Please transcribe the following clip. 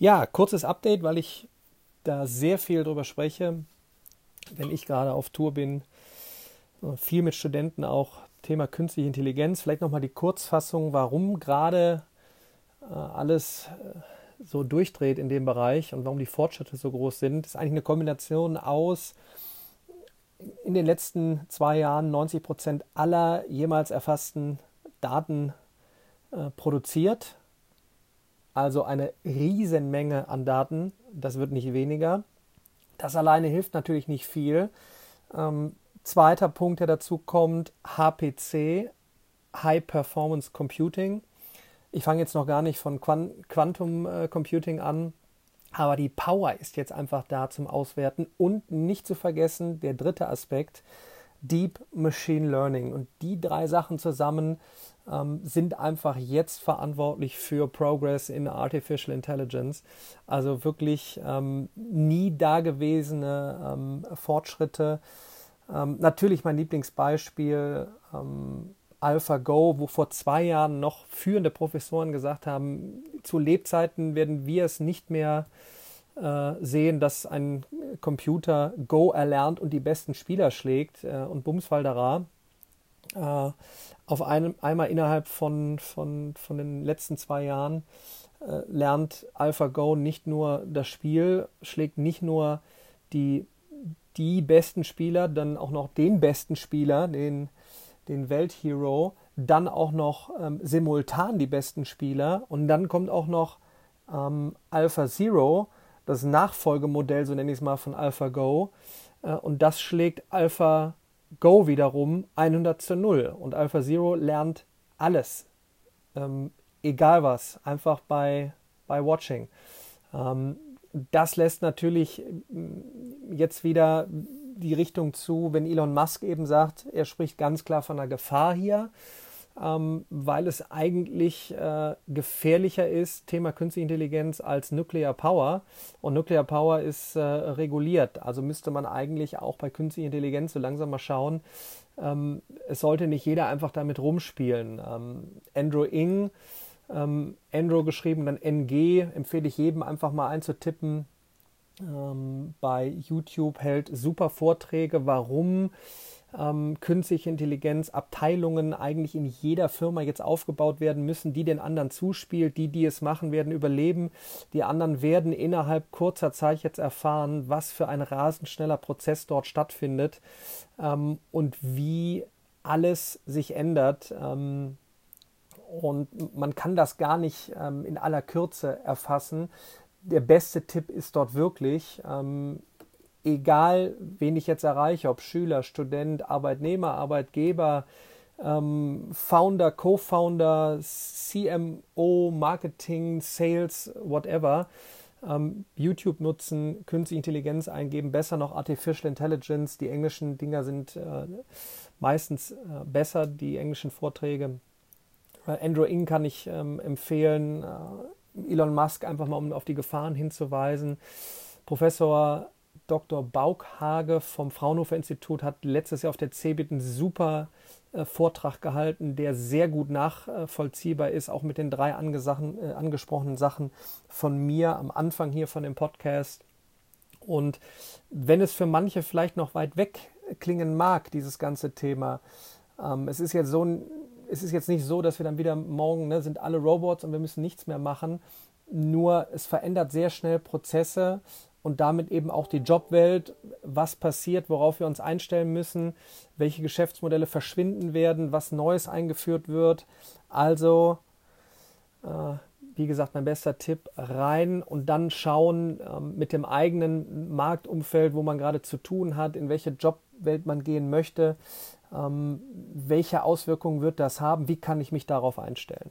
Ja, kurzes Update, weil ich da sehr viel drüber spreche, wenn ich gerade auf Tour bin, viel mit Studenten auch Thema künstliche Intelligenz. Vielleicht nochmal die Kurzfassung, warum gerade äh, alles äh, so durchdreht in dem Bereich und warum die Fortschritte so groß sind. Das ist eigentlich eine Kombination aus in den letzten zwei Jahren 90 Prozent aller jemals erfassten Daten äh, produziert also eine Riesenmenge an Daten. Das wird nicht weniger. Das alleine hilft natürlich nicht viel. Ähm, zweiter Punkt, der dazu kommt, HPC, High Performance Computing. Ich fange jetzt noch gar nicht von Quantum äh, Computing an, aber die Power ist jetzt einfach da zum Auswerten. Und nicht zu vergessen, der dritte Aspekt, Deep Machine Learning. Und die drei Sachen zusammen ähm, sind einfach jetzt verantwortlich für Progress in Artificial Intelligence. Also wirklich ähm, nie dagewesene ähm, Fortschritte. Ähm, natürlich mein Lieblingsbeispiel ähm, AlphaGo, wo vor zwei Jahren noch führende Professoren gesagt haben, zu Lebzeiten werden wir es nicht mehr äh, sehen, dass ein Computer Go erlernt und die besten Spieler schlägt äh, und Bumswaldera. Äh, auf einem, einmal innerhalb von, von, von den letzten zwei Jahren äh, lernt AlphaGo nicht nur das Spiel, schlägt nicht nur die, die besten Spieler, dann auch noch den besten Spieler, den, den Welthero, dann auch noch ähm, simultan die besten Spieler und dann kommt auch noch ähm, Alpha Zero, das Nachfolgemodell, so nenne ich es mal, von AlphaGo. Äh, und das schlägt Alpha Go wiederum 100 zu 0 und Alpha Zero lernt alles, ähm, egal was, einfach bei, bei Watching. Ähm, das lässt natürlich mm, jetzt wieder die Richtung zu, wenn Elon Musk eben sagt, er spricht ganz klar von einer Gefahr hier ähm, weil es eigentlich äh, gefährlicher ist, Thema Künstliche Intelligenz, als Nuclear Power. Und Nuclear Power ist äh, reguliert. Also müsste man eigentlich auch bei Künstlicher Intelligenz so langsam mal schauen, ähm, es sollte nicht jeder einfach damit rumspielen. Ähm, Andrew Ng, ähm, Andrew geschrieben, dann NG, empfehle ich jedem einfach mal einzutippen. Ähm, bei YouTube hält super Vorträge, warum ähm, künstliche Intelligenz, Abteilungen eigentlich in jeder Firma jetzt aufgebaut werden müssen, die den anderen zuspielt. Die, die es machen, werden überleben. Die anderen werden innerhalb kurzer Zeit jetzt erfahren, was für ein rasend schneller Prozess dort stattfindet ähm, und wie alles sich ändert. Ähm, und man kann das gar nicht ähm, in aller Kürze erfassen. Der beste Tipp ist dort wirklich, ähm, egal wen ich jetzt erreiche, ob Schüler, Student, Arbeitnehmer, Arbeitgeber, ähm, Founder, Co-Founder, CMO, Marketing, Sales, whatever, ähm, YouTube nutzen, künstliche Intelligenz eingeben, besser noch Artificial Intelligence. Die englischen Dinger sind äh, meistens äh, besser, die englischen Vorträge. Äh, Andrew Ng kann ich ähm, empfehlen. Äh, Elon Musk einfach mal, um auf die Gefahren hinzuweisen. Professor Dr. Baukhage vom Fraunhofer Institut hat letztes Jahr auf der CeBIT einen super äh, Vortrag gehalten, der sehr gut nachvollziehbar ist, auch mit den drei äh, angesprochenen Sachen von mir am Anfang hier von dem Podcast. Und wenn es für manche vielleicht noch weit weg klingen mag, dieses ganze Thema, ähm, es ist jetzt so es ist jetzt nicht so, dass wir dann wieder morgen ne, sind alle Robots und wir müssen nichts mehr machen. Nur es verändert sehr schnell Prozesse und damit eben auch die Jobwelt, was passiert, worauf wir uns einstellen müssen, welche Geschäftsmodelle verschwinden werden, was Neues eingeführt wird. Also, äh, wie gesagt, mein bester Tipp, rein und dann schauen äh, mit dem eigenen Marktumfeld, wo man gerade zu tun hat, in welche Jobwelt man gehen möchte, ähm, welche Auswirkungen wird das haben, wie kann ich mich darauf einstellen.